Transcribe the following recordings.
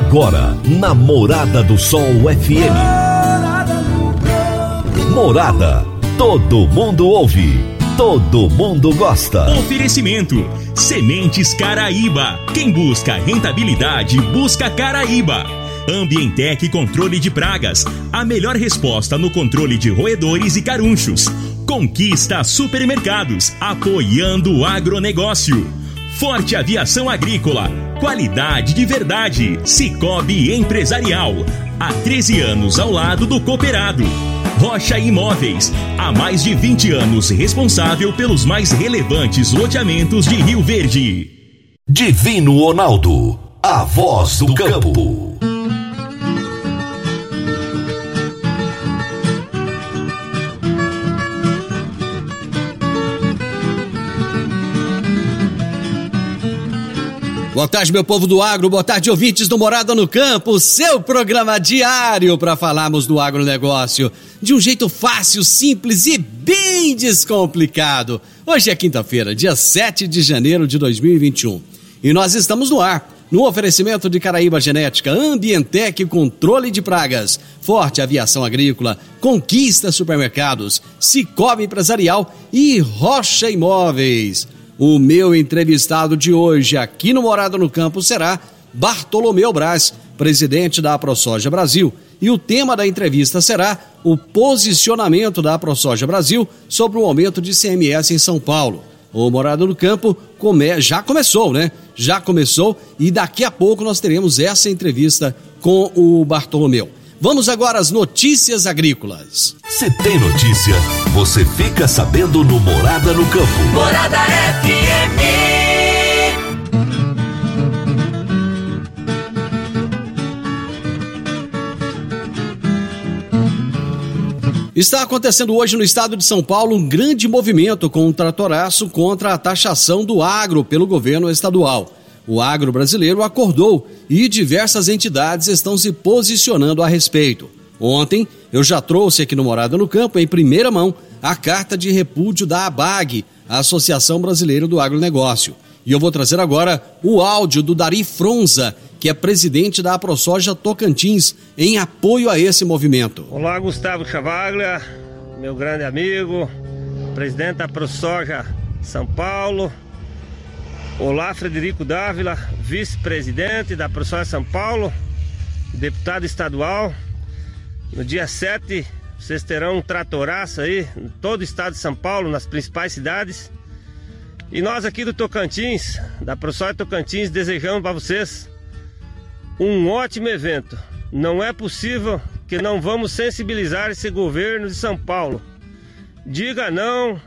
Agora, na Morada do Sol FM. Morada. Todo mundo ouve. Todo mundo gosta. Oferecimento: Sementes Caraíba. Quem busca rentabilidade, busca Caraíba. Ambientec Controle de Pragas. A melhor resposta no controle de roedores e carunchos. Conquista Supermercados. Apoiando o agronegócio. Forte Aviação Agrícola. Qualidade de verdade. Cicobi Empresarial. Há 13 anos ao lado do cooperado. Rocha Imóveis. Há mais de 20 anos responsável pelos mais relevantes loteamentos de Rio Verde. Divino Ronaldo. A voz do campo. Boa tarde, meu povo do agro, boa tarde, ouvintes do Morada no Campo, seu programa diário para falarmos do agronegócio de um jeito fácil, simples e bem descomplicado. Hoje é quinta-feira, dia 7 de janeiro de 2021 e nós estamos no ar. No oferecimento de Caraíba Genética, Ambientec Controle de Pragas, Forte Aviação Agrícola, Conquista Supermercados, Cicobi Empresarial e Rocha Imóveis. O meu entrevistado de hoje aqui no Morada no Campo será Bartolomeu Braz, presidente da AproSoja Brasil. E o tema da entrevista será o posicionamento da AproSoja Brasil sobre o aumento de CMS em São Paulo. O Morada no Campo come... já começou, né? Já começou e daqui a pouco nós teremos essa entrevista com o Bartolomeu. Vamos agora às notícias agrícolas. Se tem notícia, você fica sabendo no Morada no Campo. Morada FM. Está acontecendo hoje no estado de São Paulo um grande movimento com um tratoraço contra a taxação do agro pelo governo estadual. O agro brasileiro acordou e diversas entidades estão se posicionando a respeito. Ontem, eu já trouxe aqui no Morada no Campo, em primeira mão, a carta de repúdio da ABAG, a Associação Brasileira do Agronegócio. E eu vou trazer agora o áudio do Dari Fronza, que é presidente da AproSoja Tocantins, em apoio a esse movimento. Olá, Gustavo Chavaglia, meu grande amigo, presidente da AproSoja São Paulo, Olá, Frederico Dávila, vice-presidente da ProSoja São Paulo, deputado estadual. No dia 7, vocês terão um tratoraço aí em todo o estado de São Paulo, nas principais cidades. E nós aqui do Tocantins, da ProSoja Tocantins, desejamos para vocês um ótimo evento. Não é possível que não vamos sensibilizar esse governo de São Paulo. Diga não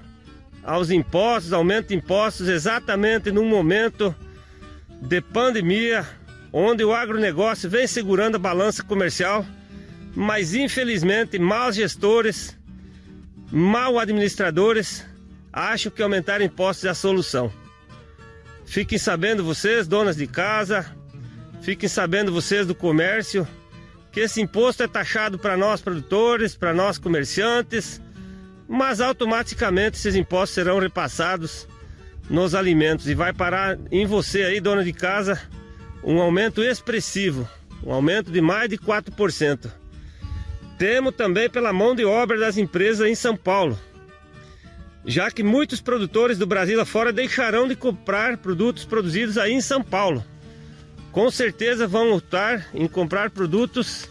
aos impostos, aumento de impostos exatamente num momento de pandemia, onde o agronegócio vem segurando a balança comercial, mas infelizmente maus gestores, mal administradores acham que aumentar impostos é a solução. Fiquem sabendo vocês, donas de casa, fiquem sabendo vocês do comércio, que esse imposto é taxado para nós produtores, para nós comerciantes, mas automaticamente esses impostos serão repassados nos alimentos e vai parar em você aí, dona de casa, um aumento expressivo, um aumento de mais de 4%. Temos também pela mão de obra das empresas em São Paulo, já que muitos produtores do Brasil afora deixarão de comprar produtos produzidos aí em São Paulo. Com certeza vão optar em comprar produtos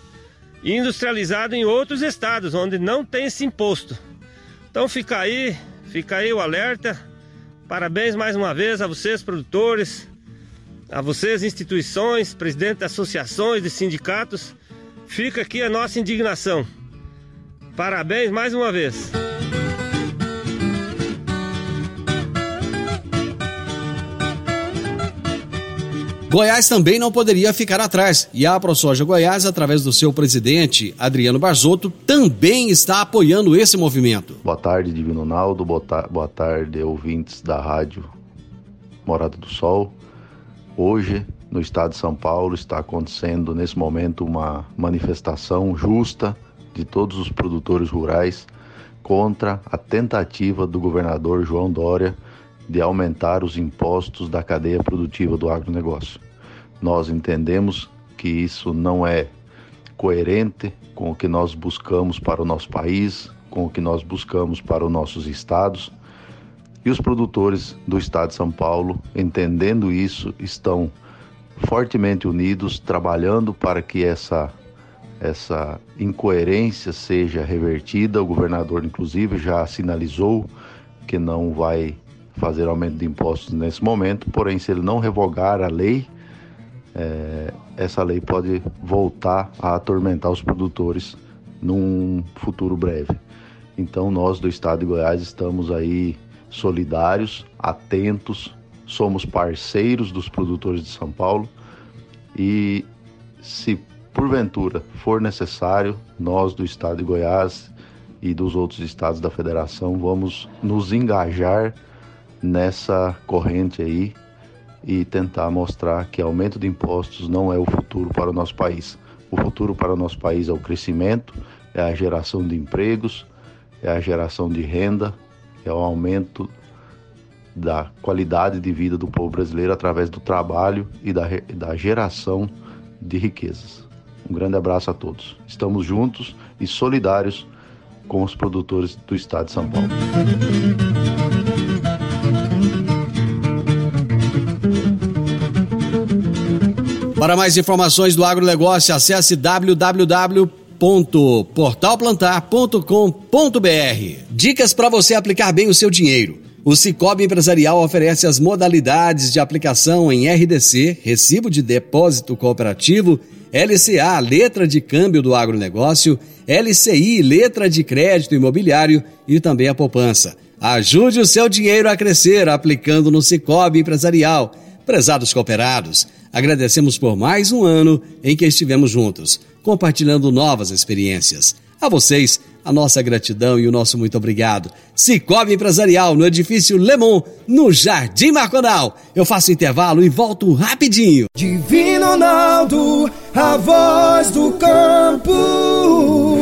industrializados em outros estados, onde não tem esse imposto. Então fica aí, fica aí o alerta. Parabéns mais uma vez a vocês, produtores, a vocês, instituições, presidentes de associações, de sindicatos. Fica aqui a nossa indignação. Parabéns mais uma vez. Goiás também não poderia ficar atrás e a ProSoja Goiás, através do seu presidente Adriano Barzotto, também está apoiando esse movimento. Boa tarde, Divino Naldo, boa, ta boa tarde, ouvintes da rádio Morada do Sol. Hoje, no estado de São Paulo, está acontecendo nesse momento uma manifestação justa de todos os produtores rurais contra a tentativa do governador João Dória de aumentar os impostos da cadeia produtiva do agronegócio. Nós entendemos que isso não é coerente com o que nós buscamos para o nosso país, com o que nós buscamos para os nossos estados. E os produtores do estado de São Paulo, entendendo isso, estão fortemente unidos, trabalhando para que essa essa incoerência seja revertida. O governador, inclusive, já sinalizou que não vai fazer aumento de impostos nesse momento, porém, se ele não revogar a lei, é, essa lei pode voltar a atormentar os produtores num futuro breve. Então, nós do estado de Goiás estamos aí solidários, atentos, somos parceiros dos produtores de São Paulo e, se porventura for necessário, nós do estado de Goiás e dos outros estados da federação vamos nos engajar nessa corrente aí e tentar mostrar que aumento de impostos não é o futuro para o nosso país. O futuro para o nosso país é o crescimento, é a geração de empregos, é a geração de renda, é o aumento da qualidade de vida do povo brasileiro através do trabalho e da, da geração de riquezas. Um grande abraço a todos. Estamos juntos e solidários com os produtores do estado de São Paulo. Para mais informações do agronegócio, acesse www.portalplantar.com.br. Dicas para você aplicar bem o seu dinheiro. O Cicobi Empresarial oferece as modalidades de aplicação em RDC, Recibo de Depósito Cooperativo, LCA, Letra de Câmbio do Agronegócio, LCI, Letra de Crédito Imobiliário e também a poupança. Ajude o seu dinheiro a crescer aplicando no Cicobi Empresarial. Prezados cooperados, agradecemos por mais um ano em que estivemos juntos, compartilhando novas experiências. A vocês, a nossa gratidão e o nosso muito obrigado. Cicobi Empresarial, no edifício Lemon, no Jardim Marconal. Eu faço intervalo e volto rapidinho. Divino Ronaldo, a voz do campo.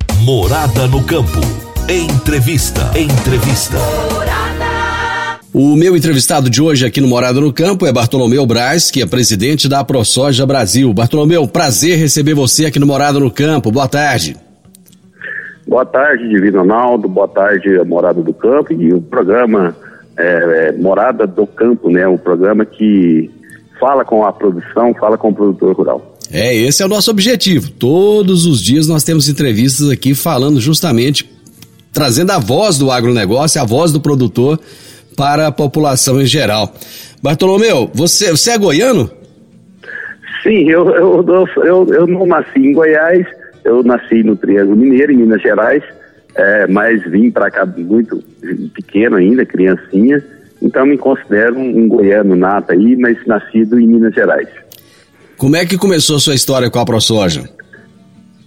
Morada no Campo. Entrevista. Entrevista. O meu entrevistado de hoje aqui no Morada no Campo é Bartolomeu Braz, que é presidente da ProSoja Brasil. Bartolomeu, prazer receber você aqui no Morada no Campo. Boa tarde. Boa tarde, Divino Ronaldo. Boa tarde, Morada do Campo. E o programa é, é, Morada do Campo, né? O programa que fala com a produção, fala com o produtor rural. É, esse é o nosso objetivo. Todos os dias nós temos entrevistas aqui falando justamente, trazendo a voz do agronegócio, a voz do produtor para a população em geral. Bartolomeu, você, você é goiano? Sim, eu, eu, eu, eu não nasci em Goiás, eu nasci no Triângulo Mineiro, em Minas Gerais, é, mas vim para cá muito pequeno ainda, criancinha, então me considero um, um goiano nato aí, mas nascido em Minas Gerais. Como é que começou a sua história com a ProSoja?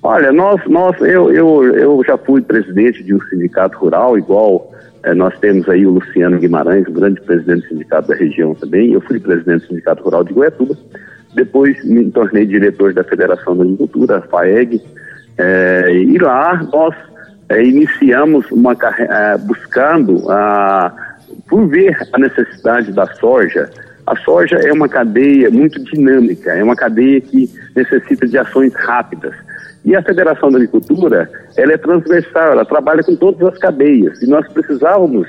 Olha, nós, nós, eu, eu, eu já fui presidente de um sindicato rural, igual é, nós temos aí o Luciano Guimarães, grande presidente do sindicato da região também. Eu fui presidente do Sindicato Rural de Goiatuba. Depois me tornei diretor da Federação da Agricultura, FAEG. É, e lá nós é, iniciamos uma buscando, a, por ver a necessidade da soja a soja é uma cadeia muito dinâmica, é uma cadeia que necessita de ações rápidas. E a Federação da Agricultura, ela é transversal, ela trabalha com todas as cadeias. E nós precisávamos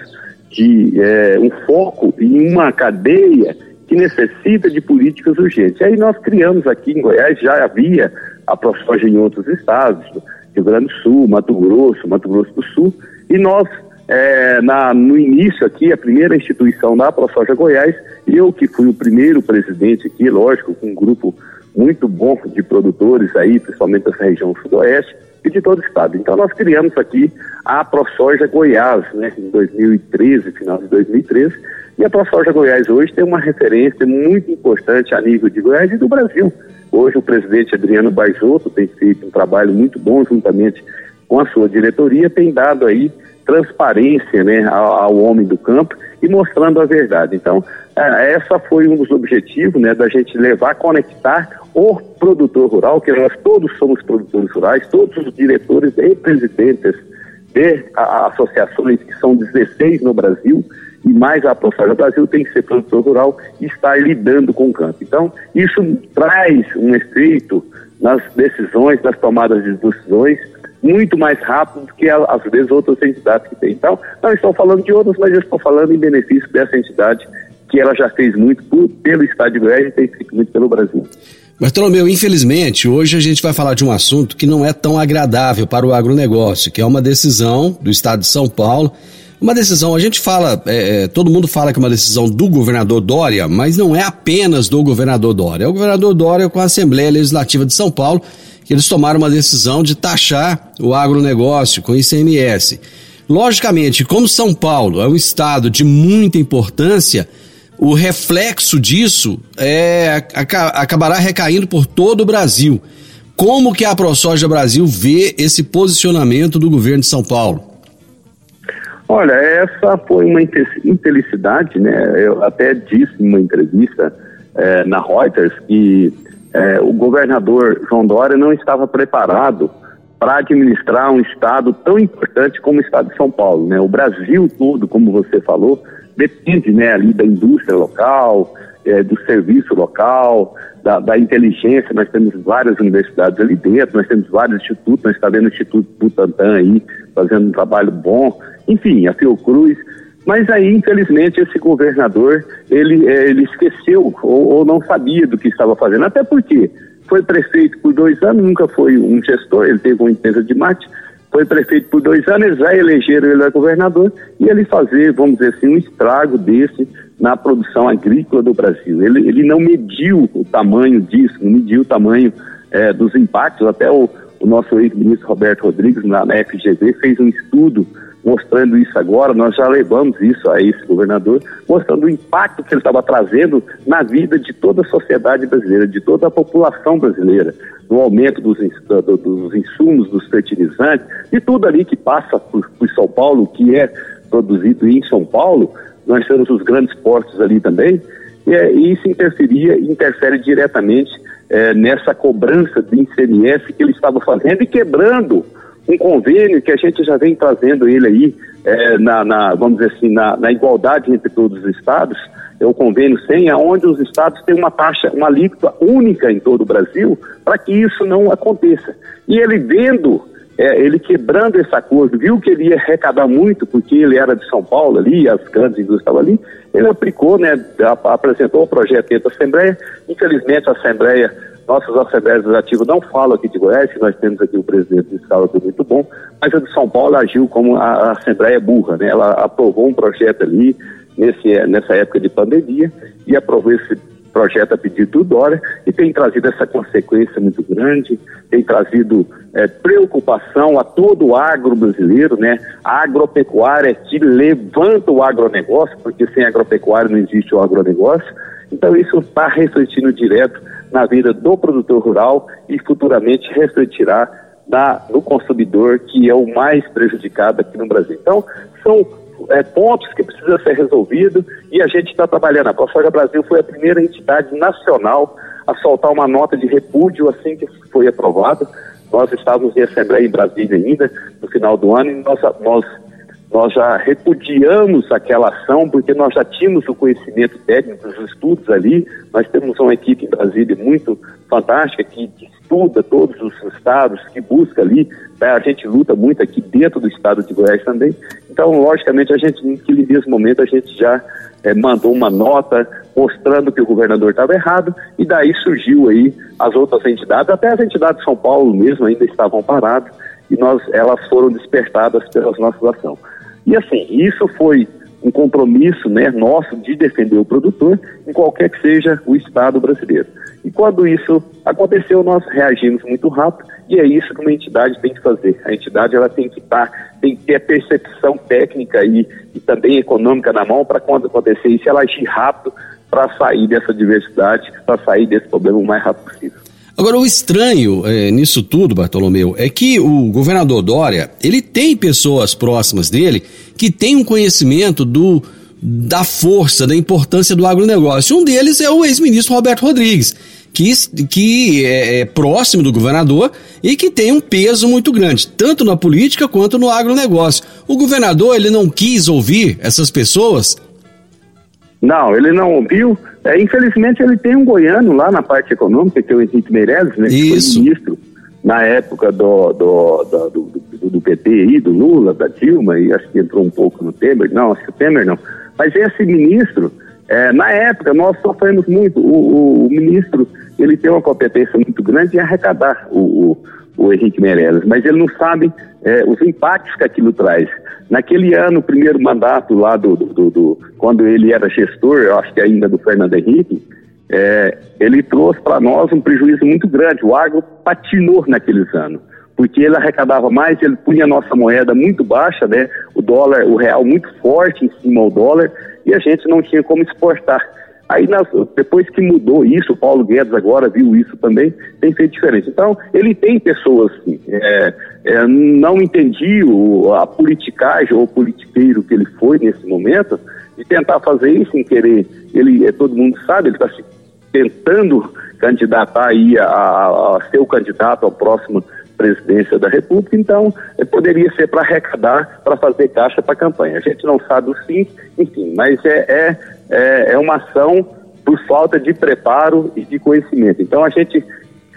de é, um foco em uma cadeia que necessita de políticas urgentes. E aí nós criamos aqui em Goiás, já havia a ProSoja em outros estados, Rio Grande do Sul, Mato Grosso, Mato Grosso do Sul, e nós é, na, no início aqui, a primeira instituição da ProSoja Goiás, eu que fui o primeiro presidente aqui, lógico, com um grupo muito bom de produtores aí, principalmente dessa região sudoeste e de todo o estado. Então nós criamos aqui a ProSoja Goiás, né, em 2013, final de 2013, e a ProSoja Goiás hoje tem uma referência muito importante a nível de Goiás e do Brasil. Hoje o presidente Adriano Barzotto tem feito um trabalho muito bom juntamente com a sua diretoria, tem dado aí transparência né, ao, ao homem do campo e mostrando a verdade. Então, é, essa foi um dos objetivos né, da gente levar, conectar o produtor rural, que nós todos somos produtores rurais, todos os diretores e presidentes de associações, que são 16 no Brasil, e mais a ProSoja Brasil tem que ser produtor rural e estar lidando com o campo. Então, isso traz um efeito nas decisões, nas tomadas de decisões, muito mais rápido do que às vezes outras entidades que têm. Então, não estou falando de outras, mas eu estou falando em benefício dessa entidade que ela já fez muito por, pelo Estado de Goiás e tem feito muito pelo Brasil. Bartolomeu, infelizmente, hoje a gente vai falar de um assunto que não é tão agradável para o agronegócio, que é uma decisão do Estado de São Paulo. Uma decisão, a gente fala, é, é todo mundo fala que é uma decisão do governador Dória, mas não é apenas do governador Dória. É o governador Dória com a Assembleia Legislativa de São Paulo que eles tomaram uma decisão de taxar o agronegócio com ICMS. Logicamente, como São Paulo é um estado de muita importância, o reflexo disso é, acabará recaindo por todo o Brasil. Como que a ProSoja Brasil vê esse posicionamento do governo de São Paulo? Olha, essa foi uma infelicidade, né? Eu até disse em uma entrevista é, na Reuters que é, o governador João Dória não estava preparado para administrar um estado tão importante como o estado de São Paulo. Né? O Brasil todo, como você falou, depende né, ali da indústria local, é, do serviço local, da, da, inteligência. Nós temos várias universidades ali dentro, nós temos vários institutos, nós estamos vendo o Instituto Butantan aí fazendo um trabalho bom, enfim, a Fiocruz. Mas aí, infelizmente, esse governador, ele, é, ele esqueceu ou, ou, não sabia do que estava fazendo. Até porque foi prefeito por dois anos, nunca foi um gestor, ele teve uma empresa de mate, foi prefeito por dois anos, eles já elegeram ele a governador e ele fazer, vamos dizer assim, um estrago desse na produção agrícola do Brasil. Ele, ele não mediu o tamanho disso, não mediu o tamanho é, dos impactos, até o, o nosso ex-ministro Roberto Rodrigues, na, na FGV, fez um estudo mostrando isso agora, nós já levamos isso a esse governador, mostrando o impacto que ele estava trazendo na vida de toda a sociedade brasileira, de toda a população brasileira, no aumento dos, dos insumos, dos fertilizantes, e tudo ali que passa por, por São Paulo, que é produzido em São Paulo, nós temos os grandes portos ali também, e, é, isso interferia, interfere diretamente é, nessa cobrança de ICMS que ele estava fazendo e quebrando um convênio que a gente já vem trazendo ele aí, é, na, na, vamos dizer assim, na, na, igualdade entre todos os estados, é o convênio 100, onde os estados têm uma taxa, uma alíquota única em todo o Brasil, para que isso não aconteça. E ele vendo, é, ele quebrando esse acordo, viu que ele ia arrecadar muito, porque ele era de São Paulo ali, as grandes indústrias estavam ali, ele aplicou, né, apresentou o projeto dentro da Assembleia, infelizmente a Assembleia nossas assembleias legislativas não falam aqui de Goiás, que nós temos aqui o presidente de escala é muito bom, mas a de São Paulo agiu como a, a Assembleia burra, né? Ela aprovou um projeto ali nesse, nessa época de pandemia e aprovou esse projeto a pedido do Dória e tem trazido essa consequência muito grande, tem trazido é, preocupação a todo o agro brasileiro, né? A agropecuária que levanta o agronegócio, porque sem agropecuária não existe o agronegócio. Então isso está refletindo direto na vida do produtor rural e futuramente refletirá na, no consumidor, que é o mais prejudicado aqui no Brasil. Então, são é, pontos que precisam ser resolvidos e a gente está trabalhando. A ProSoja Brasil foi a primeira entidade nacional a soltar uma nota de repúdio assim que foi aprovado. Nós estávamos em Assembleia em Brasília ainda, no final do ano, e nós, nós nós já repudiamos aquela ação porque nós já tínhamos o conhecimento técnico, os estudos ali. Nós temos uma equipe em Brasília muito fantástica que, que estuda todos os estados, que busca ali. Né? A gente luta muito aqui dentro do estado de Goiás também. Então, logicamente, a gente, naquele mesmo momento, a gente já é, mandou uma nota mostrando que o governador estava errado e daí surgiu aí as outras entidades, até as entidades de São Paulo mesmo ainda estavam paradas e nós, elas foram despertadas pelas nossas ações. E assim, isso foi um compromisso né, nosso de defender o produtor em qualquer que seja o Estado brasileiro. E quando isso aconteceu, nós reagimos muito rápido e é isso que uma entidade tem que fazer. A entidade ela tem que estar, tá, tem que ter a percepção técnica e, e também econômica na mão para quando acontecer isso, ela agir rápido para sair dessa diversidade, para sair desse problema o mais rápido possível. Agora, o estranho é, nisso tudo, Bartolomeu, é que o governador Dória, ele tem pessoas próximas dele que têm um conhecimento do, da força, da importância do agronegócio. Um deles é o ex-ministro Roberto Rodrigues, que, que é, é próximo do governador e que tem um peso muito grande, tanto na política quanto no agronegócio. O governador, ele não quis ouvir essas pessoas? Não, ele não ouviu. É, infelizmente, ele tem um goiano lá na parte econômica, que é o Henrique Meirelles, né, que foi ministro na época do, do, do, do, do PT aí, do Lula, da Dilma, e acho que entrou um pouco no Temer. Não, acho que o Temer não. Mas esse ministro, é, na época, nós sofremos muito. O, o, o, ministro, ele tem uma competência muito grande em arrecadar o, o, o Henrique Meirelles, mas ele não sabe é, os impactos que aquilo traz. Naquele ano, primeiro mandato lá do, do, do quando ele era gestor, eu acho que ainda do Fernando Henrique, é, ele trouxe para nós um prejuízo muito grande. O agro patinou naqueles anos, porque ele arrecadava mais, ele punha a nossa moeda muito baixa, né? O dólar, o real muito forte em cima do dólar, e a gente não tinha como exportar. Aí, nós, depois que mudou isso, o Paulo Guedes agora viu isso também, tem feito diferença. Então, ele tem pessoas, assim, é, é, não entendi o, a politicagem ou o politiqueiro que ele foi nesse momento, de tentar fazer isso sem querer. Ele, é, todo mundo sabe, ele está se tentando candidatar aí a, a, a ser o candidato ao próximo presidência da República, então é, poderia ser para arrecadar, para fazer caixa para a campanha. A gente não sabe o sim, enfim, mas é, é, é, é uma ação por falta de preparo e de conhecimento. Então a gente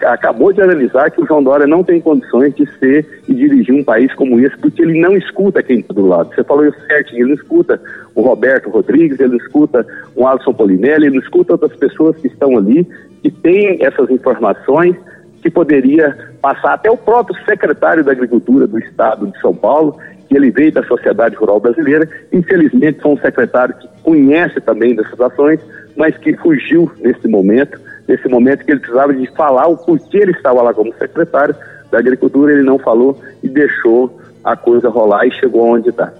acabou de analisar que o João Dória não tem condições de ser e dirigir um país como esse, porque ele não escuta quem está do lado. Você falou isso certinho, ele não escuta o Roberto Rodrigues, ele não escuta o Alisson Polinelli, ele não escuta outras pessoas que estão ali, que têm essas informações, que poderia passar até o próprio secretário da Agricultura do Estado de São Paulo, que ele veio da sociedade rural brasileira. Infelizmente, foi um secretário que conhece também dessas ações, mas que fugiu nesse momento, nesse momento que ele precisava de falar o porquê ele estava lá como secretário da Agricultura, ele não falou e deixou a coisa rolar e chegou onde está.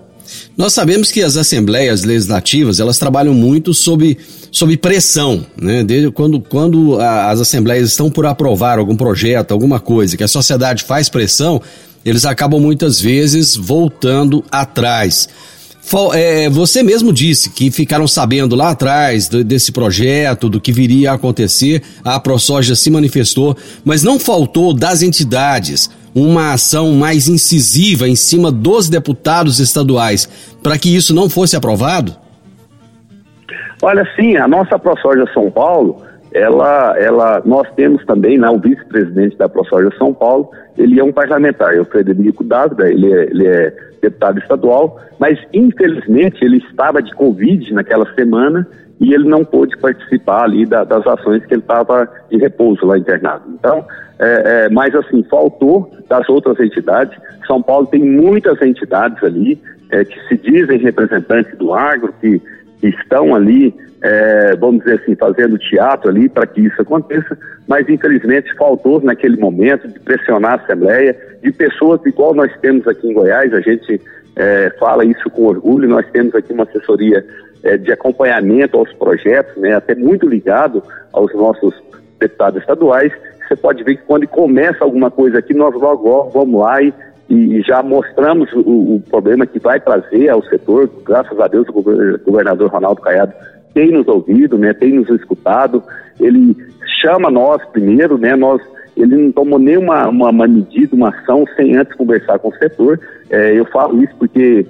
Nós sabemos que as assembleias legislativas elas trabalham muito sob, sob pressão, né? Desde quando, quando a, as assembleias estão por aprovar algum projeto, alguma coisa, que a sociedade faz pressão, eles acabam muitas vezes voltando atrás. É, você mesmo disse que ficaram sabendo lá atrás desse projeto, do que viria a acontecer, a ProSoja se manifestou, mas não faltou das entidades uma ação mais incisiva em cima dos deputados estaduais para que isso não fosse aprovado? Olha, sim, a nossa ProSoja São Paulo, ela, ela, nós temos também né, o vice-presidente da ProSoja São Paulo, ele é um parlamentar, é o Frederico Dávila, ele é, ele é deputado estadual, mas infelizmente ele estava de Covid naquela semana e ele não pôde participar ali da, das ações que ele estava de repouso lá internado. Então, é, é, mas assim, faltou das outras entidades. São Paulo tem muitas entidades ali é, que se dizem representantes do agro, que, que estão ali, é, vamos dizer assim, fazendo teatro ali para que isso aconteça, mas infelizmente faltou naquele momento de pressionar a Assembleia, de pessoas igual nós temos aqui em Goiás, a gente é, fala isso com orgulho, nós temos aqui uma assessoria é, de acompanhamento aos projetos, né, até muito ligado aos nossos deputados estaduais. Você pode ver que quando começa alguma coisa aqui, nós logo, vamos lá e, e já mostramos o, o, problema que vai trazer ao setor. Graças a Deus, o governador Ronaldo Caiado tem nos ouvido, né, tem nos escutado. Ele chama nós primeiro, né, nós ele não tomou nenhuma uma, uma medida, uma ação sem antes conversar com o setor. É, eu falo isso porque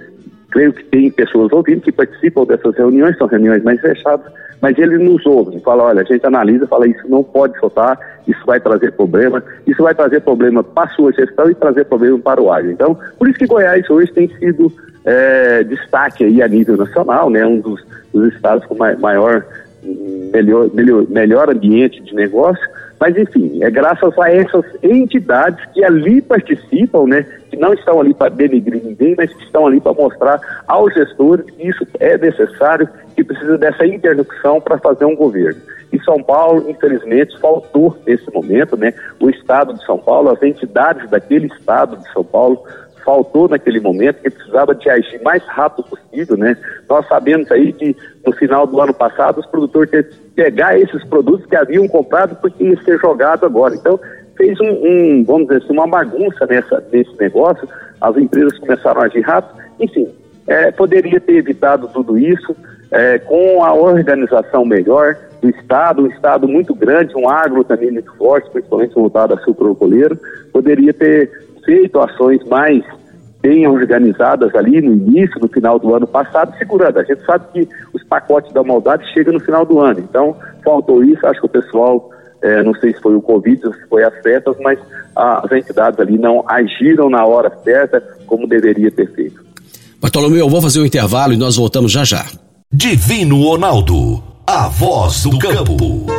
creio que tem pessoas ouvindo que participam dessas reuniões, são reuniões mais fechadas, mas eles nos ouvem, fala, olha, a gente analisa, fala, isso não pode soltar, isso vai trazer problema, isso vai trazer problema para a sua gestão e trazer problema para o agro. Então, por isso que Goiás hoje tem sido é, destaque aí a nível nacional, né, um dos, dos estados com maior melhor, melhor, melhor ambiente de negócio, mas enfim, é graças a essas entidades que ali participam, né, que não estão ali para denegrir ninguém, mas que estão ali para mostrar aos gestores que isso é necessário, que precisa dessa interlocução para fazer um governo. E São Paulo, infelizmente, faltou nesse momento, né? O Estado de São Paulo, as entidades daquele Estado de São Paulo faltou naquele momento, que precisava de agir mais rápido possível, né? Nós sabemos aí que no final do ano passado os produtores que pegar esses produtos que haviam comprado porque ia ser jogado agora. Então, fez um, um vamos dizer assim, uma bagunça nessa, nesse negócio, as empresas começaram a agir rápido, enfim, é, poderia ter evitado tudo isso é, com a organização melhor do Estado, um Estado muito grande, um agro também muito forte, principalmente voltado a sucrocoleiro, poderia ter feito ações mais bem organizadas ali no início, no final do ano passado, segurando. A gente sabe que os pacotes da maldade chegam no final do ano. Então, faltou isso. Acho que o pessoal, é, não sei se foi o Covid, se foi as festas, mas as entidades ali não agiram na hora certa como deveria ter feito. Bartolomeu, eu vou fazer um intervalo e nós voltamos já já. Divino Ronaldo, a voz do campo.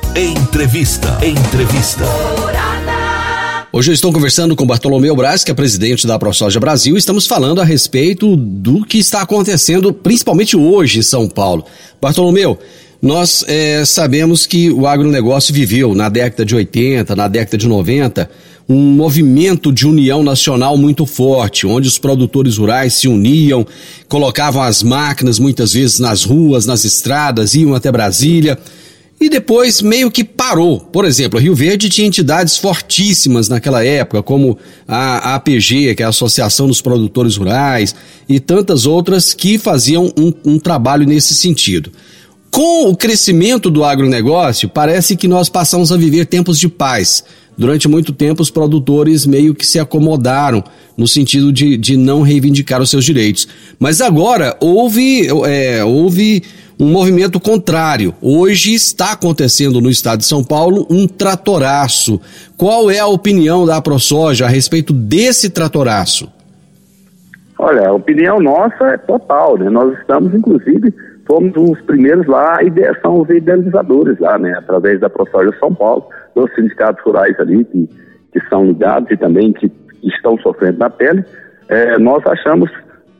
Entrevista. Entrevista. Hoje eu estou conversando com Bartolomeu Braz, que é presidente da ProSoja Brasil, e estamos falando a respeito do que está acontecendo, principalmente hoje em São Paulo. Bartolomeu, nós é, sabemos que o agronegócio viveu na década de 80, na década de 90, um movimento de união nacional muito forte, onde os produtores rurais se uniam, colocavam as máquinas muitas vezes nas ruas, nas estradas, iam até Brasília e depois meio que parou. Por exemplo, Rio Verde tinha entidades fortíssimas naquela época, como a APG, que é a Associação dos Produtores Rurais, e tantas outras que faziam um, um trabalho nesse sentido. Com o crescimento do agronegócio, parece que nós passamos a viver tempos de paz. Durante muito tempo, os produtores meio que se acomodaram no sentido de, de não reivindicar os seus direitos. Mas agora houve, é, houve um movimento contrário. Hoje está acontecendo no estado de São Paulo um tratoraço. Qual é a opinião da ProSoja a respeito desse tratoraço? Olha, a opinião nossa é total, né? Nós estamos, inclusive, fomos os primeiros lá, são os idealizadores lá, né? Através da ProSoja São Paulo, dos sindicatos rurais ali que, que são ligados e também que estão sofrendo na pele. É, nós achamos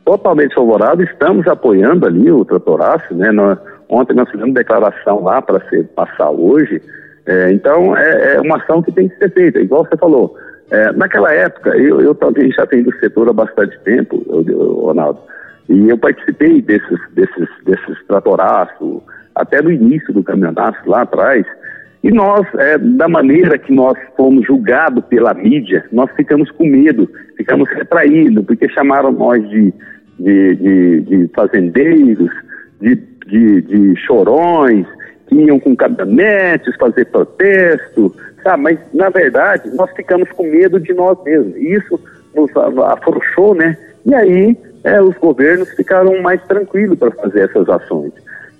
totalmente favorável, estamos apoiando ali o tratoraço, né? Nós, ontem nós fizemos declaração lá para ser passar hoje, é, então é, é, uma ação que tem que ser feita, igual você falou. É, naquela época, eu, eu também já tenho do setor há bastante tempo, eu, eu, Ronaldo, e eu participei desses, desses, desses tratoraços, até no início do campeonato lá atrás, e nós, é, da maneira que nós fomos julgados pela mídia, nós ficamos com medo, ficamos retraídos, porque chamaram nós de, de, de, de fazendeiros, de, de, de, chorões, que iam com caminhonetes fazer protesto, sabe? Mas, na verdade, nós ficamos com medo de nós mesmos. E isso nos afrouxou, né? E aí, é, os governos ficaram mais tranquilos para fazer essas ações.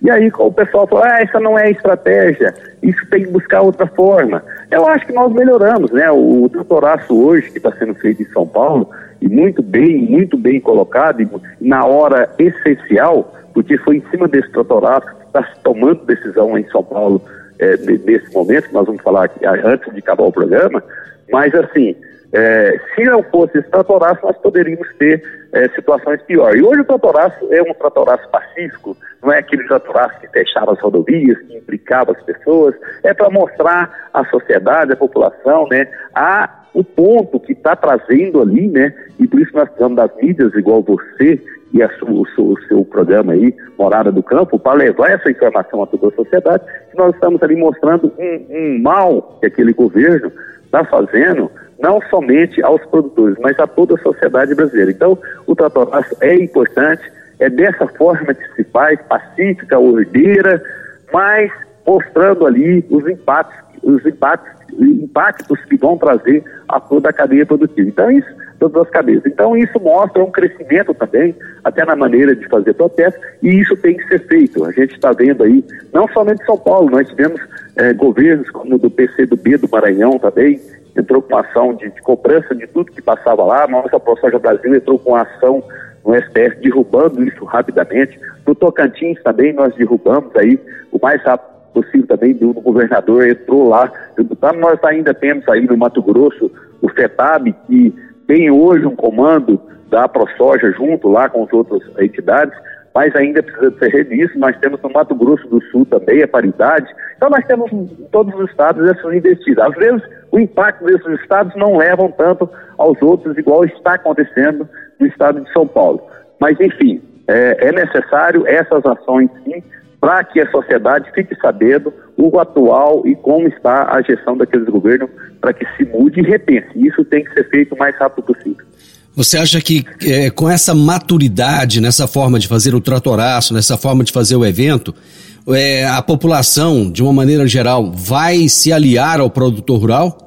E aí o pessoal falou, ah, essa não é estratégia, isso tem que buscar outra forma. Eu acho que nós melhoramos, né? O, o hoje, que está sendo feito em São Paulo, e muito bem, muito bem colocado, e na hora essencial, porque foi em cima desse doutorato que está se tomando decisão em São Paulo é, nesse momento, que nós vamos falar aqui antes de acabar o programa, mas assim, é, se não fosse esse tratoraço, nós poderíamos ter é, situações piores. E hoje o tratoraço é um tratoraço pacífico, não é aquele tratoraço que fechava as rodovias, que implicava as pessoas, é para mostrar à sociedade, à população, né, a o ponto que está trazendo ali, né, e por isso nós precisamos das mídias, igual você e a o, seu, o seu programa aí, Morada do Campo, para levar essa informação a toda a sociedade, que nós estamos ali mostrando um, um mal que aquele governo está fazendo não somente aos produtores, mas a toda a sociedade brasileira. Então, o tratoraço é importante, é dessa forma que se faz, pacífica, ordeira, mas mostrando ali os impactos, os impactos, impactos que vão trazer a toda a cadeia produtiva. Então, isso, todas as cadeias. Então, isso mostra um crescimento também, até na maneira de fazer protesto, e isso tem que ser feito. A gente está vendo aí, não somente São Paulo, nós tivemos é, governos como o do PCdoB do Maranhão também, entrou com ação de, de cobrança de tudo que passava lá, nossa ProSoja Brasil entrou com ação no STF derrubando isso rapidamente. No Tocantins também nós derrubamos aí o mais rápido possível também do, do governador entrou lá. Então, nós ainda temos aí no Mato Grosso o FETAB, que tem hoje um comando da ProSoja junto lá com as outras entidades, mas ainda precisa ser revisto. Nós temos no Mato Grosso do Sul também a paridade. Então nós temos em todos os estados essas investidas. Às vezes o impacto desses estados não levam tanto aos outros, igual está acontecendo no estado de São Paulo. Mas enfim, é, é necessário essas ações sim para que a sociedade fique sabendo o atual e como está a gestão daqueles governos para que se mude e repense. Isso tem que ser feito o mais rápido possível. Você acha que é, com essa maturidade, nessa forma de fazer o tratoraço, nessa forma de fazer o evento, é, a população, de uma maneira geral, vai se aliar ao produtor rural?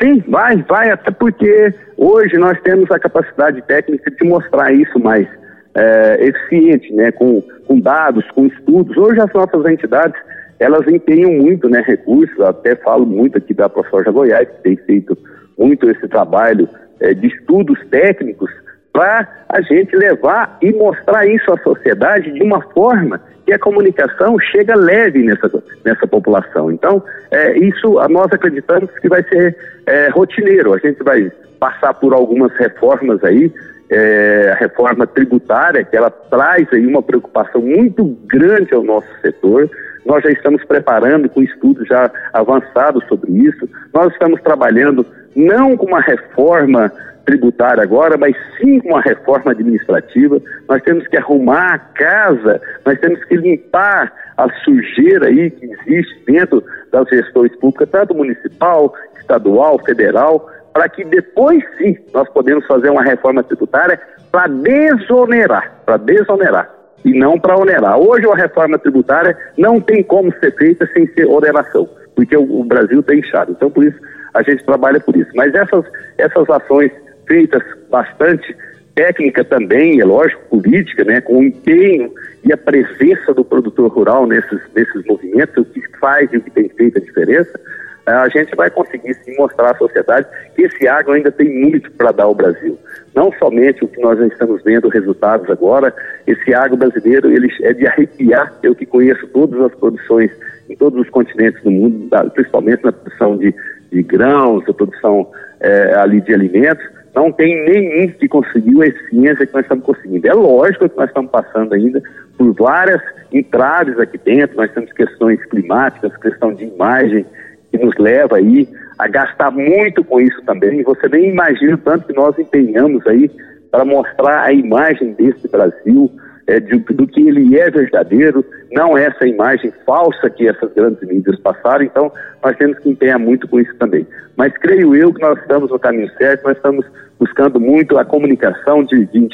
Sim, vai, vai, até porque hoje nós temos a capacidade técnica de mostrar isso mais é, eficiente, né, com, com dados, com estudos. Hoje as nossas entidades, elas empenham muito né, recursos, até falo muito aqui da ProSoja Goiás, que tem feito muito esse trabalho é, de estudos técnicos para a gente levar e mostrar isso à sociedade de uma forma que a comunicação chega leve nessa, nessa população. Então, é, isso nós acreditamos que vai ser é, rotineiro. A gente vai passar por algumas reformas aí é, a reforma tributária, que ela traz aí uma preocupação muito grande ao nosso setor. Nós já estamos preparando com estudos já avançados sobre isso. Nós estamos trabalhando não com uma reforma tributária agora, mas sim com uma reforma administrativa. Nós temos que arrumar a casa, nós temos que limpar a sujeira aí que existe dentro das gestões públicas, tanto municipal, estadual, federal, para que depois sim nós podemos fazer uma reforma tributária para desonerar, para desonerar e não para onerar. Hoje a reforma tributária não tem como ser feita sem ser oneração, porque o, o Brasil tem inchado. Então por isso a gente trabalha por isso. Mas essas, essas ações feitas bastante técnica também, é lógico, política, né, com o empenho e a presença do produtor rural nesses, nesses movimentos, o que faz e o que tem feito a diferença, é, a gente vai conseguir sim mostrar à sociedade que esse agro ainda tem muito para dar ao Brasil. Não somente o que nós já estamos vendo resultados agora, esse agro brasileiro ele é de arrepiar, eu que conheço todas as produções em todos os continentes do mundo, principalmente na produção de, de grãos, a produção é, ali de alimentos, não tem nenhum que conseguiu a ciência que nós estamos conseguindo. É lógico que nós estamos passando ainda por várias entraves aqui dentro, nós temos questões climáticas, questão de imagem, que nos leva aí a gastar muito com isso também. Você nem imagina o tanto que nós empenhamos aí para mostrar a imagem desse Brasil, é, de, do que ele é verdadeiro, não essa imagem falsa que essas grandes mídias passaram. Então, nós temos que empenhar muito com isso também. Mas creio eu que nós estamos no caminho certo, nós estamos buscando muito a comunicação de, de,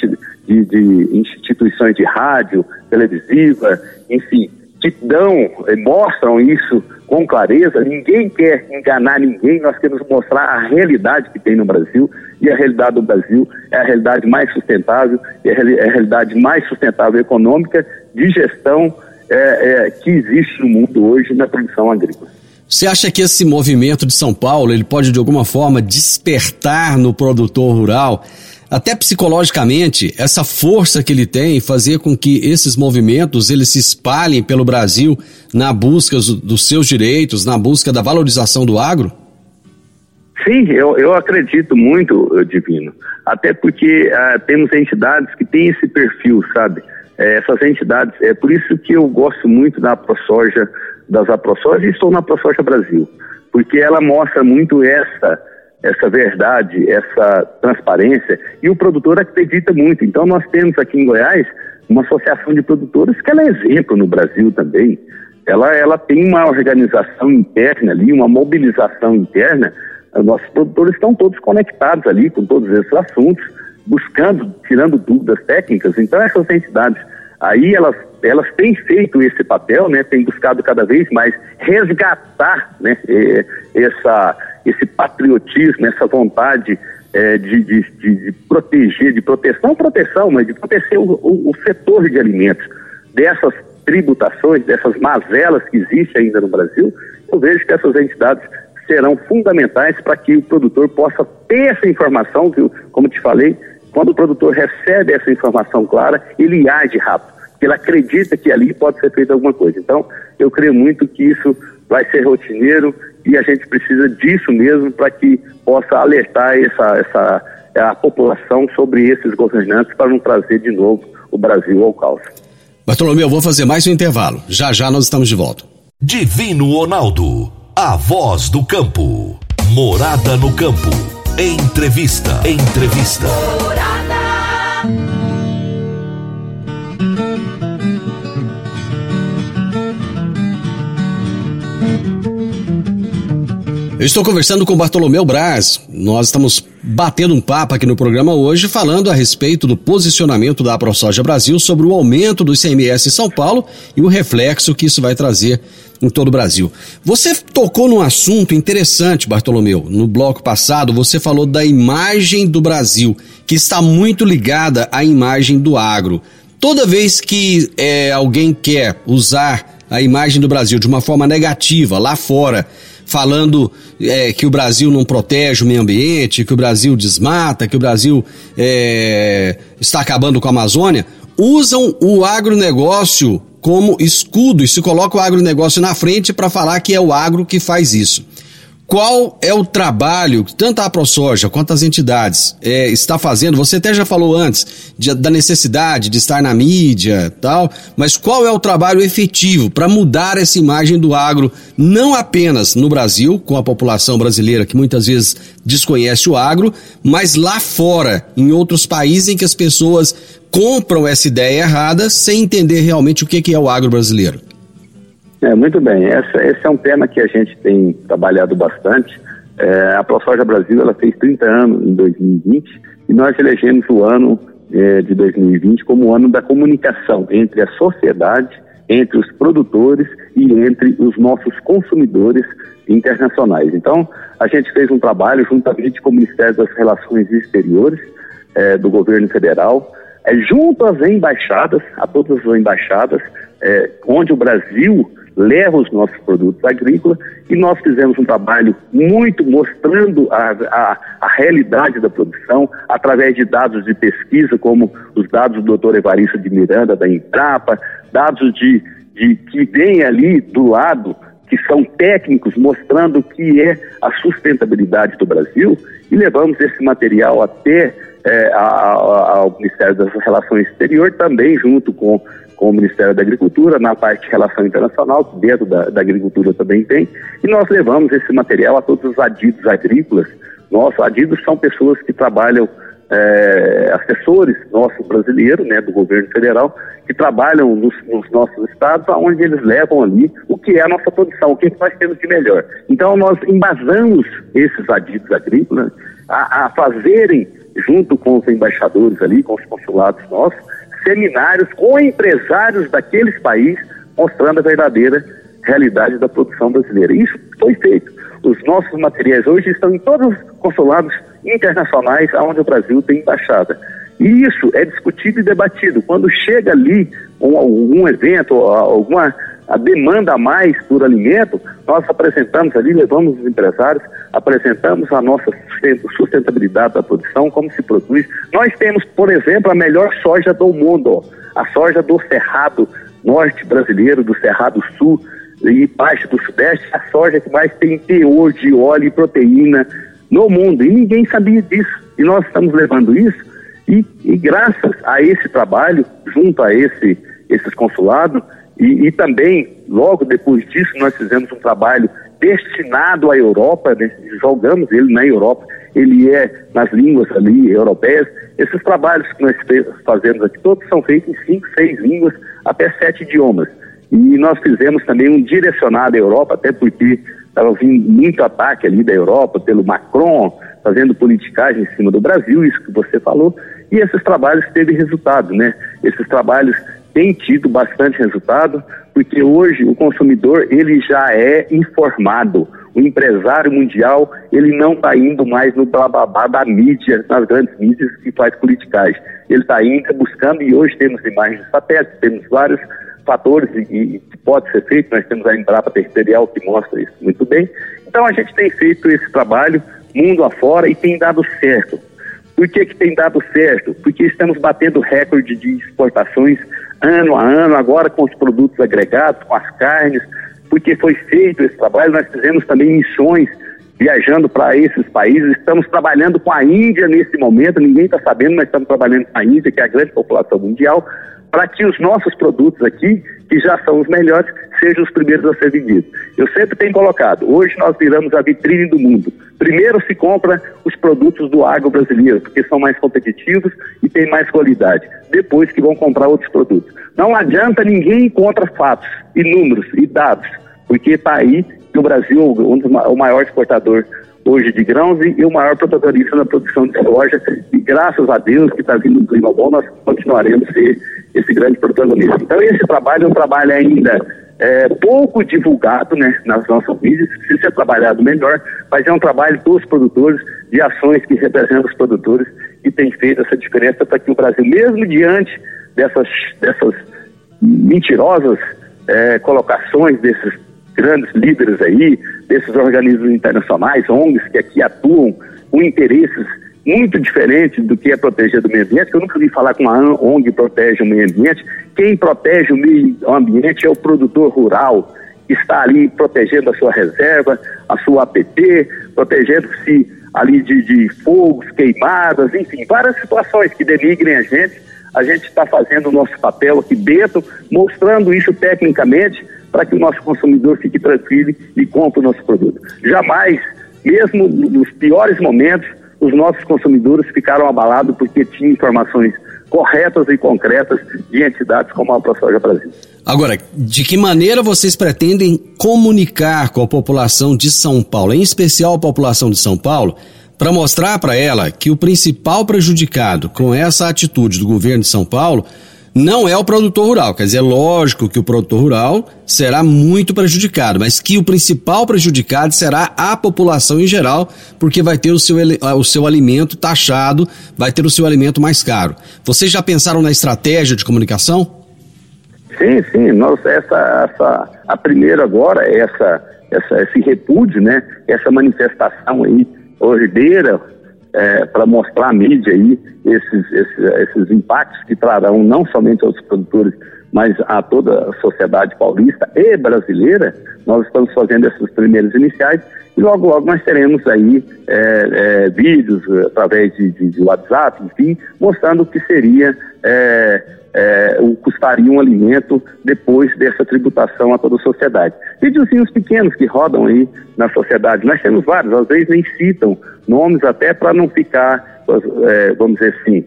de, de instituições de rádio, televisiva, enfim, que dão, eh, mostram isso com clareza. Ninguém quer enganar ninguém, nós queremos mostrar a realidade que tem no Brasil. E a realidade do Brasil é a realidade mais sustentável, é a realidade mais sustentável econômica de gestão é, é, que existe no mundo hoje na produção agrícola. Você acha que esse movimento de São Paulo ele pode de alguma forma despertar no produtor rural até psicologicamente, essa força que ele tem fazer com que esses movimentos eles se espalhem pelo Brasil na busca dos seus direitos, na busca da valorização do agro? Sim, eu, eu acredito muito, eh, Divino. Até porque uh, temos entidades que têm esse perfil, sabe? É, essas entidades, é por isso que eu gosto muito da ProSoja, das AproSoja e estou na ProSoja Brasil, porque ela mostra muito essa essa verdade, essa transparência, e o produtor acredita muito. Então, nós temos aqui em Goiás uma associação de produtores que ela é exemplo no Brasil também. Ela, ela tem uma organização interna ali, uma mobilização interna. Nossos produtores estão todos conectados ali com todos esses assuntos. buscando, tirando dúvidas técnicas. Então essas entidades aí elas elas têm feito esse papel, né? Têm buscado cada vez mais resgatar, né? Essa esse patriotismo, essa vontade é, de, de, de, proteger, de proteção, proteção, mas de proteger o, o, o, setor de alimentos dessas tributações, dessas mazelas que existem ainda no Brasil, eu vejo que essas entidades serão fundamentais para que o produtor possa ter essa informação, que, como te falei, quando o produtor recebe essa informação clara, ele age rápido, porque ele acredita que ali pode ser feita alguma coisa. Então, eu creio muito que isso vai ser rotineiro e a gente precisa disso mesmo para que possa alertar essa, essa, a população sobre esses governantes para não trazer de novo o Brasil ao caos. Bartolomeu, eu vou fazer mais um intervalo. Já já nós estamos de volta. Divino Ronaldo, a voz do campo. Morada no campo. Entrevista. Entrevista. Morada. Eu estou conversando com Bartolomeu Braz. Nós estamos batendo um papo aqui no programa hoje, falando a respeito do posicionamento da ProSoja Brasil sobre o aumento do ICMS em São Paulo e o reflexo que isso vai trazer em todo o Brasil. Você tocou num assunto interessante, Bartolomeu. No bloco passado, você falou da imagem do Brasil, que está muito ligada à imagem do agro. Toda vez que é, alguém quer usar a imagem do Brasil de uma forma negativa lá fora, falando é, que o Brasil não protege o meio ambiente, que o Brasil desmata, que o Brasil é, está acabando com a Amazônia, usam o agronegócio como escudo e se coloca o agronegócio na frente para falar que é o agro que faz isso qual é o trabalho que tanto a ProSoja quanto as entidades é, está fazendo? Você até já falou antes de, da necessidade de estar na mídia tal, mas qual é o trabalho efetivo para mudar essa imagem do agro, não apenas no Brasil, com a população brasileira que muitas vezes desconhece o agro, mas lá fora, em outros países em que as pessoas compram essa ideia errada sem entender realmente o que é o agro brasileiro? É, muito bem. Esse é um tema que a gente tem trabalhado bastante. É, a ProSoja Brasil ela fez 30 anos em 2020 e nós elegemos o ano é, de 2020 como o ano da comunicação entre a sociedade, entre os produtores e entre os nossos consumidores internacionais. Então, a gente fez um trabalho juntamente com o Ministério das Relações Exteriores é, do governo federal, é, junto às embaixadas, a todas as embaixadas, é, onde o Brasil leva os nossos produtos agrícolas e nós fizemos um trabalho muito mostrando a, a, a, realidade da produção através de dados de pesquisa, como os dados do Dr. Evaristo de Miranda, da Embrapa, dados de, de que vem ali do lado, que são técnicos, mostrando o que é a sustentabilidade do Brasil, e levamos esse material até é, ao Ministério das Relações Exteriores, também junto com com o Ministério da Agricultura, na parte de relação internacional, que dentro da, da agricultura também tem, e nós levamos esse material a todos os adidos agrícolas. Nossos adidos são pessoas que trabalham, é, assessores nossos brasileiros, né, do governo federal, que trabalham nos, nos, nossos estados, onde eles levam ali o que é a nossa produção, o que nós temos de melhor. Então, nós embasamos esses adidos agrícolas a, a fazerem, junto com os embaixadores ali, com os consulados nossos, seminários com empresários daqueles países, mostrando a verdadeira realidade da produção brasileira. Isso foi feito. Os nossos materiais hoje estão em todos os consulados internacionais onde o Brasil tem embaixada. E isso é discutido e debatido. Quando chega ali um, algum evento, alguma a demanda a mais por alimento, nós apresentamos ali, levamos os empresários, apresentamos a nossa sustentabilidade da produção, como se produz. Nós temos, por exemplo, a melhor soja do mundo, a soja do Cerrado Norte brasileiro, do Cerrado Sul e parte do Sudeste, a soja que mais tem teor de óleo e proteína no mundo. E ninguém sabia disso. E nós estamos levando isso, e, e graças a esse trabalho, junto a esse, esses consulados, e, e, também, logo depois disso, nós fizemos um trabalho destinado à Europa, né? jogamos ele na Europa, ele é nas línguas ali europeias. Esses trabalhos que nós fazemos aqui, todos são feitos em cinco, seis línguas, até sete idiomas. E nós fizemos também um direcionado à Europa, até porque estava vindo muito ataque ali da Europa, pelo Macron, fazendo politicagem em cima do Brasil, isso que você falou, e esses trabalhos teve resultado, né? Esses trabalhos têm tido bastante resultado, porque hoje o consumidor ele já é informado. O empresário mundial ele não está indo mais no blababá da mídia, nas grandes mídias que faz politicagem. Ele está indo buscando e hoje temos imagens de satélite, temos vários fatores e, que pode ser feito. Nós temos a Embrapa Territorial que mostra isso muito bem. Então a gente tem feito esse trabalho mundo afora e tem dado certo. Por que, que tem dado certo? Porque estamos batendo recorde de exportações ano a ano, agora com os produtos agregados, com as carnes, porque foi feito esse trabalho. Nós fizemos também missões viajando para esses países. Estamos trabalhando com a Índia nesse momento, ninguém está sabendo, mas estamos trabalhando com a Índia, que é a grande população mundial, para que os nossos produtos aqui, que já são os melhores, sejam os primeiros a ser vendidos. Eu sempre tenho colocado, hoje nós viramos a vitrine do mundo. Primeiro se compra os produtos do agro brasileiro, porque são mais competitivos e têm mais qualidade. Depois que vão comprar outros produtos. Não adianta ninguém contra fatos e números e dados, porque está aí que o Brasil é o maior exportador hoje de grãos e, o maior protagonista na produção de soja. E graças a Deus que está vindo um clima bom, nós continuaremos a ser esse grande protagonista. Então esse trabalho é um trabalho ainda é, pouco divulgado né, nas nossas mídias, precisa ser trabalhado melhor, mas é um trabalho dos produtores, de ações que representam os produtores e tem feito essa diferença para que o Brasil, mesmo diante dessas, dessas mentirosas é, colocações desses grandes líderes aí, desses organismos internacionais, ONGs que aqui atuam com interesses muito diferentes do que é proteger do meio ambiente, que eu nunca vi falar com uma ONG protege o meio ambiente. Quem protege o meio ambiente é o produtor rural, que está ali protegendo a sua reserva, a sua APP, protegendo-se ali de, de fogos, queimadas, enfim, várias situações que denigrem a gente. A gente está fazendo o nosso papel aqui dentro, mostrando isso tecnicamente, para que o nosso consumidor fique tranquilo e compre o nosso produto. Jamais, mesmo nos piores momentos, os nossos consumidores ficaram abalados porque tinham informações corretas e concretas de entidades como a ProSoja Brasil. Agora, de que maneira vocês pretendem comunicar com a população de São Paulo, em especial a população de São Paulo, para mostrar para ela que o principal prejudicado com essa atitude do governo de São Paulo não é o produtor rural. Quer dizer, é lógico que o produtor rural será muito prejudicado, mas que o principal prejudicado será a população em geral, porque vai ter o seu, o seu alimento taxado, vai ter o seu alimento mais caro. Vocês já pensaram na estratégia de comunicação? Sim, sim. Nós, essa, essa, a primeira agora, essa, essa, esse repúdio, né? essa manifestação aí, ordeira, é, para mostrar à mídia aí esses, esses, esses impactos que trarão não somente aos produtores, mas a toda a sociedade paulista e brasileira, nós estamos fazendo esses primeiros iniciais e logo, logo nós teremos aí é, é, vídeos através de, de, de, WhatsApp, enfim, mostrando o que seria é, é, o custaria um alimento depois dessa tributação a toda a sociedade. Videozinhos pequenos que rodam aí na sociedade, nós temos vários, às vezes nem citam nomes até para não ficar, é, vamos dizer assim,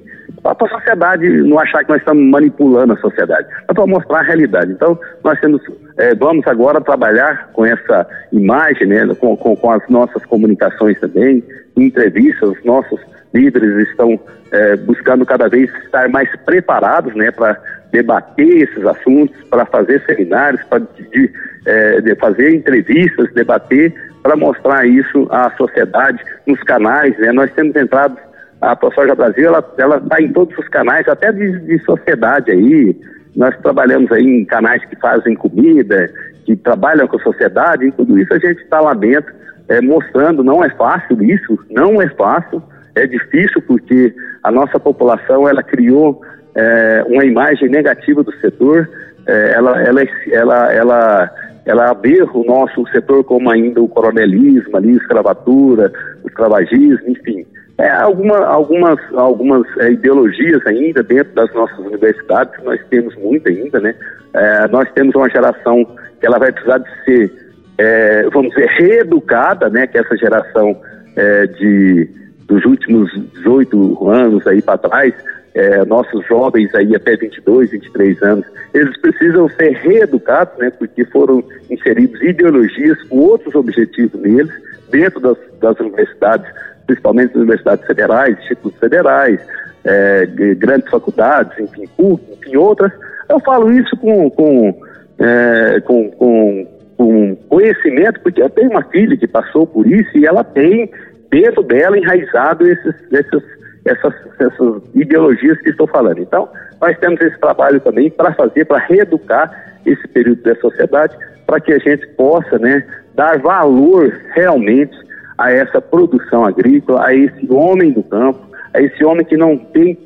para a sociedade não achar que nós estamos manipulando a sociedade, mas para mostrar a realidade. Então, nós temos, é, vamos agora trabalhar com essa imagem, né, com, com, com as nossas comunicações também, entrevistas, os nossos líderes estão é, buscando cada vez estar mais preparados né, para debater esses assuntos, para fazer seminários, para de, é, de fazer entrevistas, debater, para mostrar isso à sociedade nos canais. Né? Nós temos entrado, a ProSoja Brasil, ela está em todos os canais, até de, de sociedade aí. Nós trabalhamos aí em canais que fazem comida, que trabalham com a sociedade, em tudo isso a gente está lá dentro, é, mostrando, não é fácil isso, não é fácil, é difícil porque a nossa população ela criou é, uma imagem negativa do setor, é, ela, ela, ela, ela, ela aberra o nosso setor como ainda o coronelismo, ali, escravatura, o escravagismo, enfim. É, alguma, algumas algumas é, ideologias ainda dentro das nossas universidades, nós temos muito ainda, né? É, nós temos uma geração que ela vai precisar de ser, é, vamos dizer, reeducada, né? Que é essa geração é, de dos últimos 18 anos aí para trás, é, nossos jovens aí até 22, 23 anos, eles precisam ser reeducados, né, porque foram inseridos ideologias com outros objetivos neles, dentro das, das universidades principalmente nas universidades federais, institutos federais, é, grandes faculdades, enfim, PUC, enfim, outras. Eu falo isso com, com, é, com, com, com conhecimento, porque eu tenho uma filha que passou por isso e ela tem dentro dela enraizado esses, esses, essas, essas ideologias que estou falando. Então, nós temos esse trabalho também para fazer, para reeducar esse período da sociedade, para que a gente possa né, dar valor realmente a essa produção agrícola, a esse homem do campo, a esse homem que não tem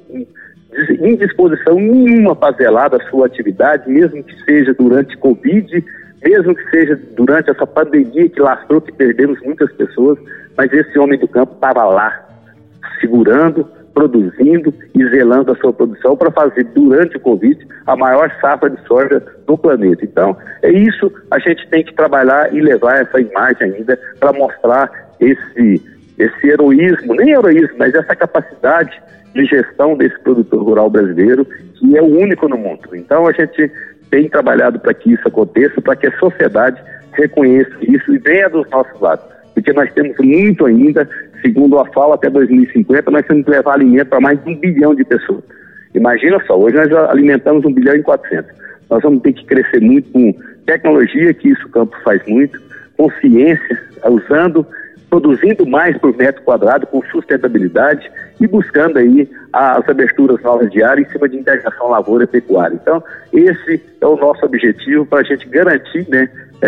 indisposição nenhuma para zelar da sua atividade, mesmo que seja durante Covid, mesmo que seja durante essa pandemia que lastrou, que perdemos muitas pessoas, mas esse homem do campo estava lá, segurando, produzindo e zelando a sua produção para fazer durante o Covid a maior safra de soja do planeta. Então, é isso a gente tem que trabalhar e levar essa imagem ainda para mostrar esse, esse heroísmo, nem heroísmo, mas essa capacidade de gestão desse produtor rural brasileiro, que é o único no mundo. Então, a gente tem trabalhado para que isso aconteça, para que a sociedade reconheça isso e venha dos nossos lados. Porque nós temos muito ainda, segundo a FAO, até 2050, nós temos que levar alimento para mais de um bilhão de pessoas. Imagina só, hoje nós alimentamos um bilhão e quatrocentos. Nós vamos ter que crescer muito com tecnologia, que isso o campo faz muito, com ciência, usando produzindo mais por metro quadrado com sustentabilidade e buscando aí as aberturas novas de área em cima de integração lavoura-pecuária. Então, esse é o nosso objetivo para a gente garantir né, é,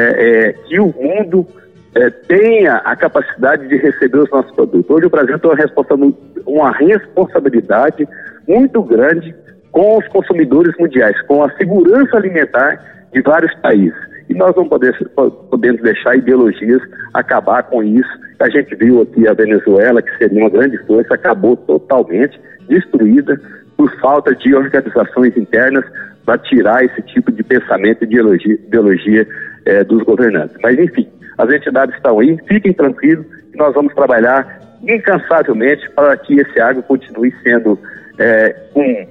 é, que o mundo é, tenha a capacidade de receber os nossos produtos. Hoje o Brasil tem uma, uma responsabilidade muito grande com os consumidores mundiais, com a segurança alimentar de vários países. E nós não podemos deixar ideologias acabar com isso. A gente viu aqui a Venezuela, que seria uma grande força, acabou totalmente destruída por falta de organizações internas para tirar esse tipo de pensamento e ideologia, ideologia é, dos governantes. Mas, enfim, as entidades estão aí, fiquem tranquilos, nós vamos trabalhar incansavelmente para que esse agro continue sendo é, com,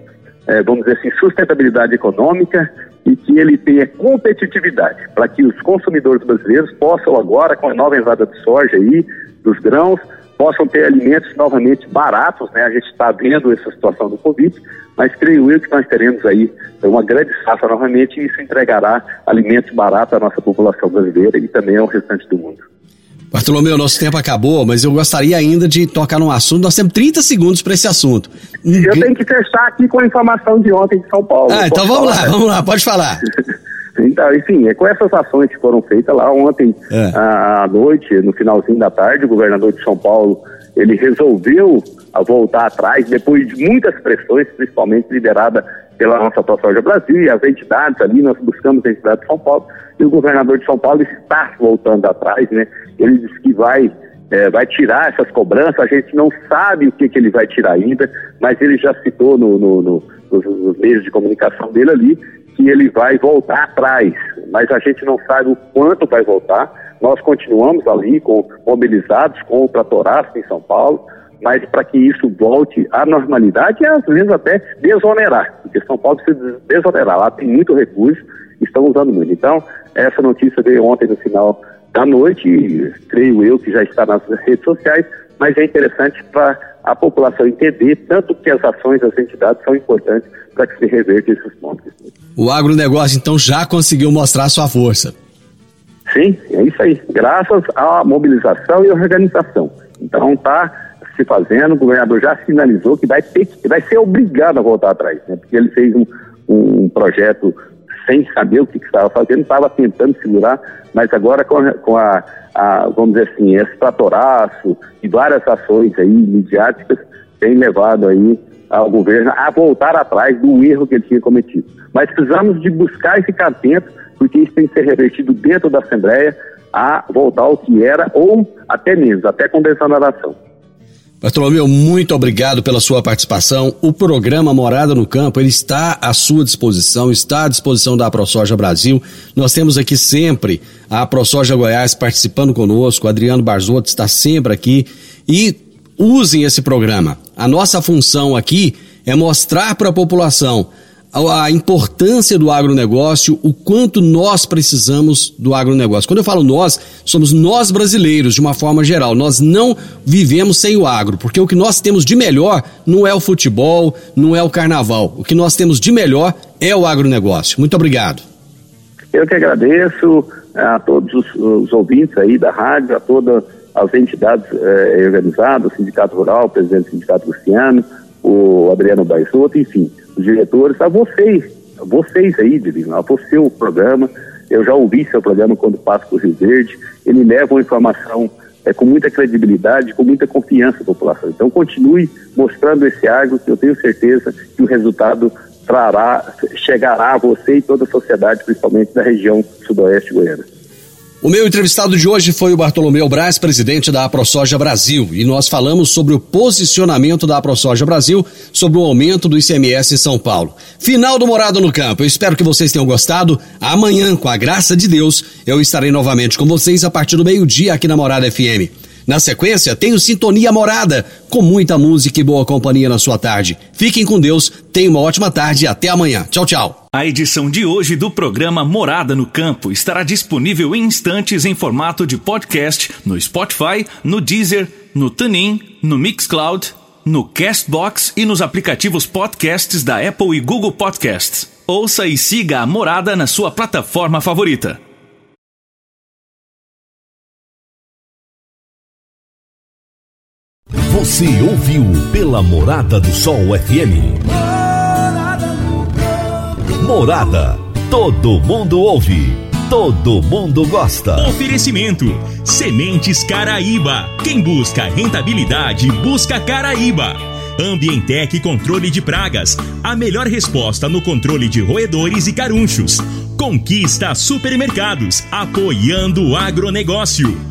é, vamos dizer assim, sustentabilidade econômica, e que ele tenha competitividade, para que os consumidores brasileiros possam agora, com a nova entrada de soja aí, dos grãos, possam ter alimentos novamente baratos, né? A gente está vendo essa situação do Covid, mas creio eu que nós teremos aí uma grande safra novamente e isso entregará alimentos baratos à nossa população brasileira e também ao restante do mundo. Bartolomeu, nosso tempo acabou, mas eu gostaria ainda de tocar num assunto. Nós temos 30 segundos para esse assunto. Eu tenho que fechar aqui com a informação de ontem de São Paulo. Ah, então vamos falar? lá, vamos lá, pode falar. então, enfim, é com essas ações que foram feitas lá ontem é. à noite, no finalzinho da tarde, o governador de São Paulo, ele resolveu voltar atrás, depois de muitas pressões, principalmente liderada pela nossa ProSoja Brasil e as entidades ali, nós buscamos a entidade de São Paulo, e o governador de São Paulo está voltando atrás, né? Ele disse que vai, é, vai tirar essas cobranças, a gente não sabe o que, que ele vai tirar ainda, mas ele já citou no, no, no nos, nos meios de comunicação dele ali que ele vai voltar atrás, mas a gente não sabe o quanto vai voltar. Nós continuamos ali com, mobilizados com o tratoraço em São Paulo, mas para que isso volte à normalidade e às vezes até desonerar, porque São Paulo precisa desonerar, lá tem muito recurso, estão usando muito. Então, essa notícia veio ontem no final da noite, creio eu que já está nas redes sociais, mas é interessante para a população entender tanto que as ações das entidades são importantes para que se reverte esses pontos. O agronegócio, então, já conseguiu mostrar sua força. Sim, é isso aí. Graças à mobilização e organização. Então, está se fazendo, o governador já sinalizou que vai ter vai ser obrigado a voltar atrás, né? Porque ele fez um, um projeto sem saber o que, estava fazendo, estava tentando segurar, mas agora com, a, com a, a, vamos dizer assim, esse tratoraço e várias ações aí midiáticas tem levado aí ao governo a voltar atrás do erro que ele tinha cometido. Mas precisamos de buscar e ficar atento, porque isso tem que ser revertido dentro da Assembleia a voltar ao que era, ou até menos, até com desoneração. Bartolomeu, muito obrigado pela sua participação. O programa Morada no Campo, ele está à sua disposição, está à disposição da ProSoja Brasil. Nós temos aqui sempre a ProSoja Goiás participando conosco, Adriano Barzotto está sempre aqui e usem esse programa. A nossa função aqui é mostrar para a população a importância do agronegócio, o quanto nós precisamos do agronegócio. Quando eu falo nós, somos nós brasileiros, de uma forma geral. Nós não vivemos sem o agro, porque o que nós temos de melhor não é o futebol, não é o carnaval. O que nós temos de melhor é o agronegócio. Muito obrigado. Eu que agradeço a todos os, os ouvintes aí da rádio, a todas as entidades eh, organizadas, o Sindicato Rural, o presidente do Sindicato Luciano, o Adriano Baixoto, enfim, diretores, a vocês, a vocês aí, Divino, a você o programa. Eu já ouvi seu programa quando passo por Rio Verde. Ele leva uma informação é, com muita credibilidade, com muita confiança à população. Então, continue mostrando esse agro, que eu tenho certeza que o resultado trará, chegará a você e toda a sociedade, principalmente da região sudoeste goiana. O meu entrevistado de hoje foi o Bartolomeu Braz, presidente da AproSoja Brasil, e nós falamos sobre o posicionamento da AproSoja Brasil sobre o aumento do ICMS em São Paulo. Final do Morado no Campo. Eu espero que vocês tenham gostado. Amanhã, com a graça de Deus, eu estarei novamente com vocês a partir do meio-dia aqui na Morada FM. Na sequência, tenho Sintonia Morada, com muita música e boa companhia na sua tarde. Fiquem com Deus, tenham uma ótima tarde e até amanhã. Tchau, tchau. A edição de hoje do programa Morada no Campo estará disponível em instantes em formato de podcast no Spotify, no Deezer, no TuneIn, no Mixcloud, no Castbox e nos aplicativos podcasts da Apple e Google Podcasts. Ouça e siga a Morada na sua plataforma favorita. Você ouviu pela Morada do Sol FM. Morada. Todo mundo ouve. Todo mundo gosta. Oferecimento: Sementes Caraíba. Quem busca rentabilidade, busca Caraíba. Ambientec Controle de Pragas. A melhor resposta no controle de roedores e carunchos. Conquista Supermercados. Apoiando o agronegócio.